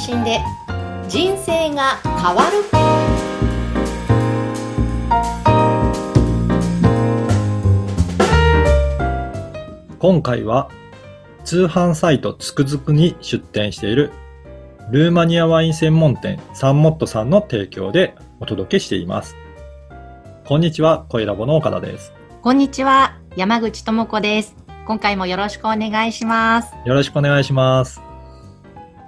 信で人生が変わる今回は通販サイトつくづくに出店しているルーマニアワイン専門店サンモットさんの提供でお届けしています。こんにちは、声ラボの岡田です。こんにちは山口智子です今回もよろしくお願いしますよろしくお願いします。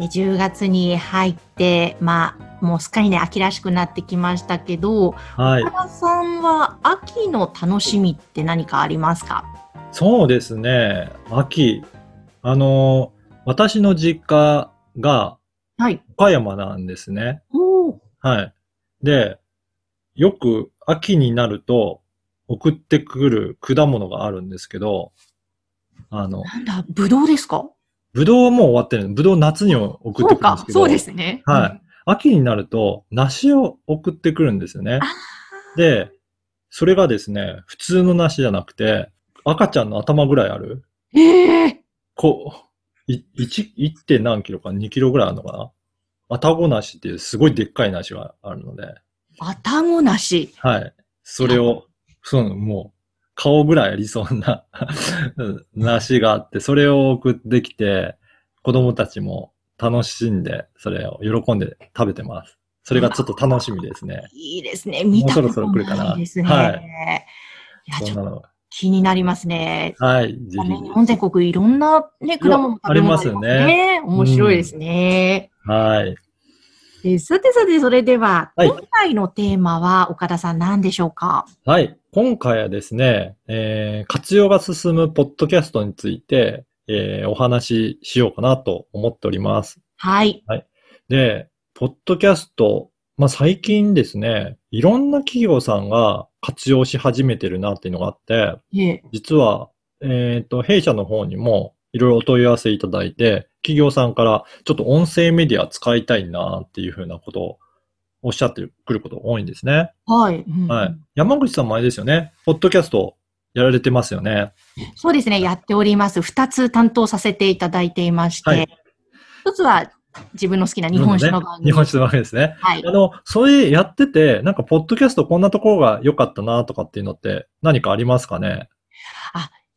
え10月に入ってまあもうすっかりね秋らしくなってきましたけどはい岡。田さんは秋の楽しみって何かありますか？そうですね。秋。あの、私の実家がはい岡山なんですね。はい。で、よく秋になると送ってくる果物があるんですけど、あの、なんだぶどうですか？ぶどうはもう終わってるぶどう夏に送ってくるんですけど、そうですねはい。秋になると梨を送ってくるんですよね。あで、それがですね、普通の梨じゃなくて、赤ちゃんの頭ぐらいあるーええこう、い、1、1. 点何キロか2キロぐらいあるのかなアタゴ梨っていうすごいでっかい梨があるので、あたごなしはい。それを、そう、もう、顔ぐらいありそうな 梨があって、それを送ってきて、子供たちも楽しんで、それを喜んで食べてます。それがちょっと楽しみですね。いいですね。見たこともうそろそろ来るかなないですね。はいいや、ちょ。気になりますね。はい、ぜひ。日本全国いろんなね、果物食べ物ありますよね面白いですね。はい。えーさてさて、それでは、はい今回のテーマは岡田さん何でしょうか？はい。今回はですね、えー活用が進むポッドキャストについて、えーお話ししようかなと思っております。はい。で、ポッドキャスト、まあ、最近ですね、いろんな企業さんが活用し始めてるなっていうのがあって、ええ実は、えっ、と、弊社の方にもいろいろお問い合わせいただいて、企業さんからちょっと音声メディア使いたいなっていうふうなことをおっしゃってくること多いんですね。はい、うんはい。山口さんもあれですよね。ポッドキャストやられてますよね。そうですね、やっております。二つ担当させていただいていまして、はい一つは自分の好きな日本酒の番組。日本酒の番組ですね。はいあ。の、それやってて、なんか、ポッドキャストこんなところが良かったなとかっていうのって何かありますかね？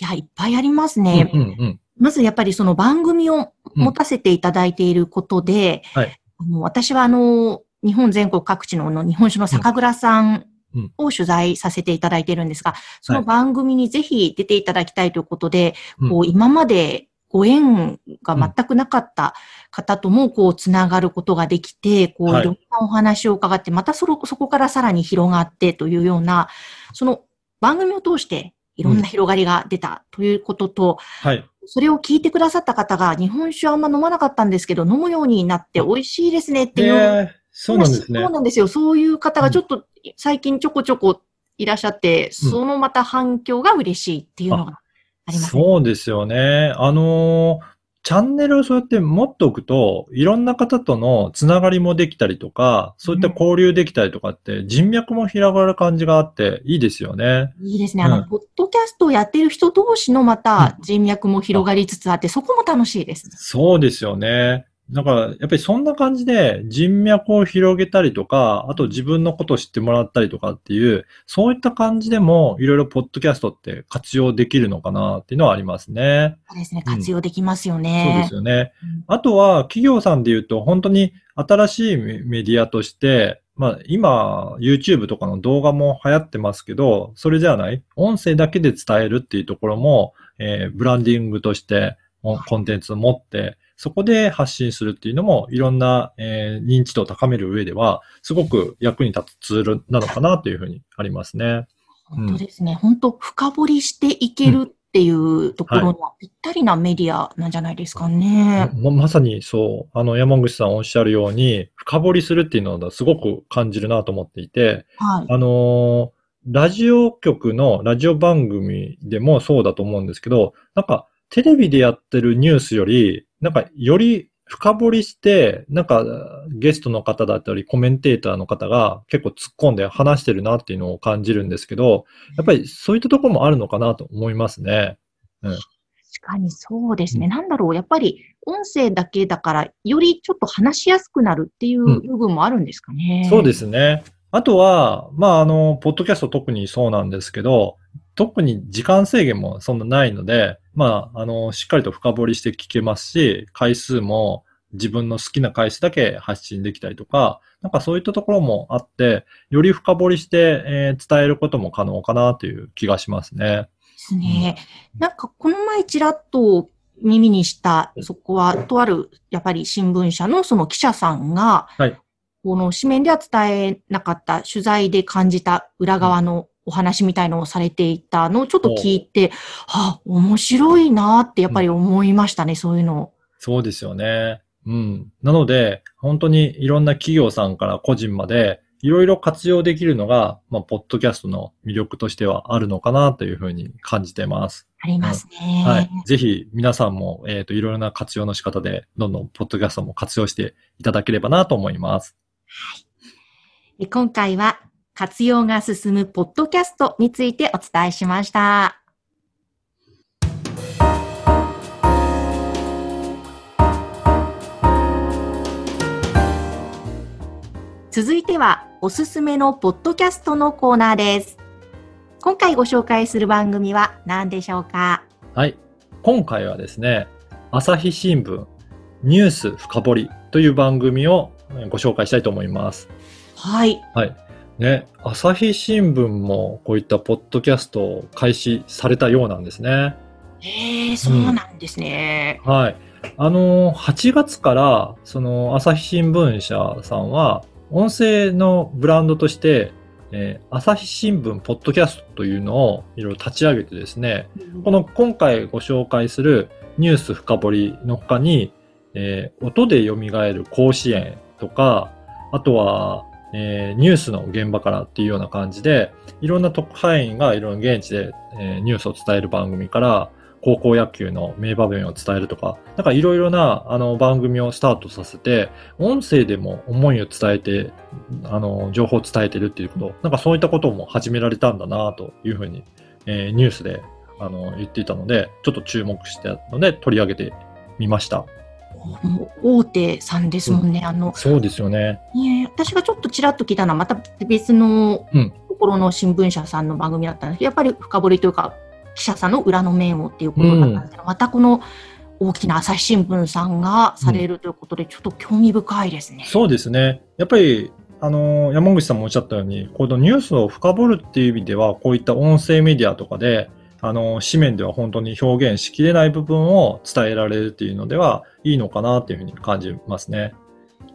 いや、いっぱいありますね。うんうんうん。まずやっぱりその番組を持たせていただいていることで、はい。あの私はあの、日本全国各地のあの日本酒の酒蔵さんうん。を取材させていただいているんですが、その番組にぜひ出ていただきたいということで、うん。こう今までご縁が全くなかった方ともこうつながることができて、こうはいいろんなお話を伺って、またそのそこからさらに広がってというような、その番組を通していろんな広がりが出たということと、はい。それを聞いてくださった方が、日本酒あんま飲まなかったんですけど、飲むようになって美味しいですねっていう。えーそうなんですねそう。なんですよ。そういう方がちょっと最近ちょこちょこいらっしゃって、そのまた反響が嬉しいっていうのがありますね。そうですよね。あのーチャンネルをそうやって持っておくと、いろんな方とのつながりもできたりとか、そういった交流できたりとかって、人脈も広がる感じがあって、いいですよね。いいですね。あの、うんポッドキャストをやっている人同士のまた人脈も広がりつつあって、そこも楽しいです。そうですよね。だから、やっぱりそんな感じで人脈を広げたりとか、あと自分のことを知ってもらったりとかっていう、そういった感じでも、いろいろポッドキャストって活用できるのかなっていうのはありますね。そうですね。活用できますよそうでねす。よねうん。あとは、企業さんで言うと、本当に新しいメメディアとして、まあ、今、YouTube とかの動画も流行ってますけど、それじゃない音声だけで伝えるっていうところも、えーブランディングとして、もコンテンツを持って、そこで発信するっていうのも、いろんな、えー認知度を高める上では、すごく役に立つツールなのかなというふうにありますね。本当ですね。本当深掘りしていけるっていうところにはぴったりなメディアなんじゃないですかね。ままさにそう、あの、山口さんおっしゃるように、深掘りするっていうのはすごく感じるなと思っていて、はい。あのーラジオ局のラジオ番組でもそうだと思うんですけど、なんかテレビでやってるニュースより、なんかより深掘りして、なんかゲストの方だったりコメンテーターの方が結構突っ込んで話してるなっていうのを感じるんですけど、やっぱりそういったところもあるのかなと思いますね。かにそうですね。なんだろう。やっぱり音声だけだから、よりちょっと話しやすくなるっていううん部分もあるんですかね。そうですね。あとは、まあ、あの、ポッドキャスト特にそうなんですけど、特に時間制限もそんなないので、まあ、あの、しっかりと深掘りして聞けますし、回数も自分の好きな回数だけ発信できたりとか、なんかそういったところもあって、より深掘りして、えー伝えることも可能かなという気がしますね。ですね。なんかこの前ちらっと耳にした、そこはとあるやっぱり新聞社のその記者さんが、はいこの紙面では伝えなかった取材で感じた裏側のお話みたいのをされていたのをちょっと聞いて、はあ、面白いなってやっぱり思いましたね、そういうの。そうですよね。うん。なので、本当にいろんな企業さんから個人まで、いろいろ活用できるのが、まあ、ポッドキャストの魅力としてはあるのかなというふうに感じてます。ありますね。はい。ぜひ皆さんも、えっ、と、いろいろな活用の仕方で、どんどんポッドキャストも活用していただければなと思います。え今回は活用が進むポッドキャストについてお伝えしました。続いてはおすすめのポッドキャストのコーナーです。今回ご紹介する番組は何でしょうか？はい。今回はですね、朝日新聞ニュース深掘りという番組をえーご紹介したいと思います。はい。はい。ね、朝日新聞もこういったポッドキャストを開始されたようなんですね。えー、そうなんですね。はい。あのー、8月から、その、朝日新聞社さんは、音声のブランドとして、えー朝日新聞ポッドキャストというのをいろいろ立ち上げてですね、この今回ご紹介するニュース深掘りの他に、えー音で蘇る甲子園とか、あとは、えーニュースの現場からっていうような感じで、いろんな特派員がいろんな現地で、えーニュースを伝える番組から、高校野球の名場面を伝えるとか、なんかいろいろなあの番組をスタートさせて、音声でも思いを伝えて、あの、情報を伝えてるっていうこと、なんかそういったことも始められたんだなというふうに、えーニュースであの言っていたので、ちょっと注目してたので取り上げてみました。大手さんですもんね。あの、そうですよね。ねえ私がちょっとちらっと聞いたのはまた別のうんところの新聞社さんの番組だったんですけど、やっぱり深掘りというか、記者さんの裏の面をっていうことだったんですけど、またこの大きな朝日新聞さんがされるということで、ちょっと興味深いですね。そうですね。やっぱり、あの、山口さんもおっしゃったように、このニュースを深掘るっていう意味では、こういった音声メディアとかで、あの、紙面では本当に表現しきれない部分を伝えられるっていうのでは、いいのかなっていうふうに感じますね。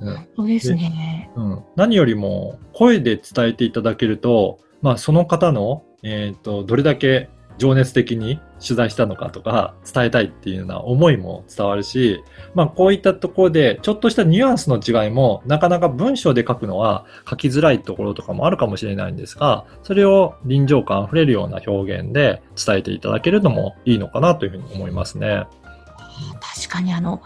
うんそうですね。うん、何よりも声で伝えていただけると、まあ、その方の、えっ、と、どれだけ情熱的に取材したのかとか、伝えたいっていうような思いも伝わるし、まあ、こういったところで、ちょっとしたニュアンスの違いも、なかなか文章で書くのは書きづらいところとかもあるかもしれないんですが、それを臨場感あふれるような表現で伝えていただけるのもいいのかなというふうに思いますね。確かにあの、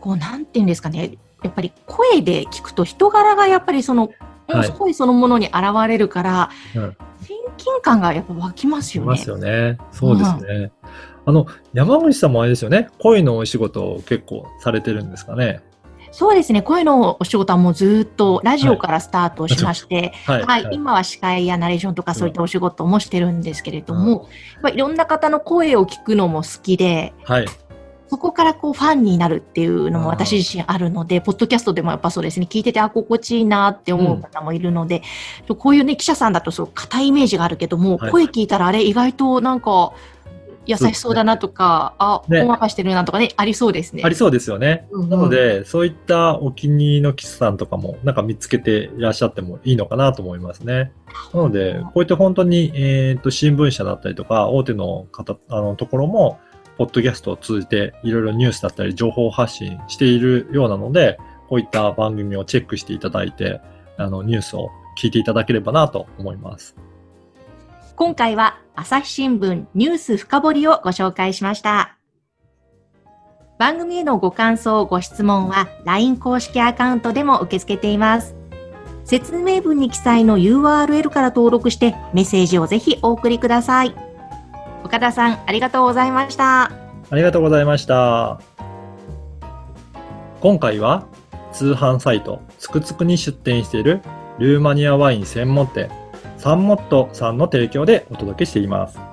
こう、なんていうんですかね。やっぱり声で聞くと人柄がやっぱりその、はい声そのものに現れるから、うん親近感がやっぱ湧きますよね。いますよね。そうですね。あの、山口さんもあれですよね。声のお仕事を結構されてるんですかね？そうですね。声のお仕事はもうずっとラジオからスタートしまして、はい。はい、今は司会やナレーションとかそういったお仕事もしてるんですけれども、やっぱりいろんな方の声を聞くのも好きで、はい。そこからこうファンになるっていうのも私自身あるので、ポッドキャストでもやっぱそうですね、聞いてて、あ、心地いいなって思う方もいるので、こういうね、記者さんだとそう硬いイメージがあるけども、はい声聞いたらあれ意外となんか優しそうだなとか、あ、ねほんわかしてるなとかね、ありそうですね。ありそうですよね。うんうんなので、そういったお気に入りの記者さんとかも、なんか見つけていらっしゃってもいいのかなと思いますね。なので、こういった本当に、えっ、と、新聞社だったりとか、大手の方、あの、ところも、ポッドキャストを通じて、いろいろニュースだったり、情報発信しているようなので、こういった番組をチェックしていただいて、あの、ニュースを聞いていただければなと思います。今回は朝日新聞ニュース深掘りをご紹介しました。番組へのご感想、ご質問は LINE 公式アカウントでも受け付けています。説明文に記載の URL から登録してメッセージをぜひお送りください。岡田さん、ありがとうございました。ありがとうございました。今回は通販サイトつくつくに出店しているルーマニアワイン専門店サンモットさんの提供でお届けしています。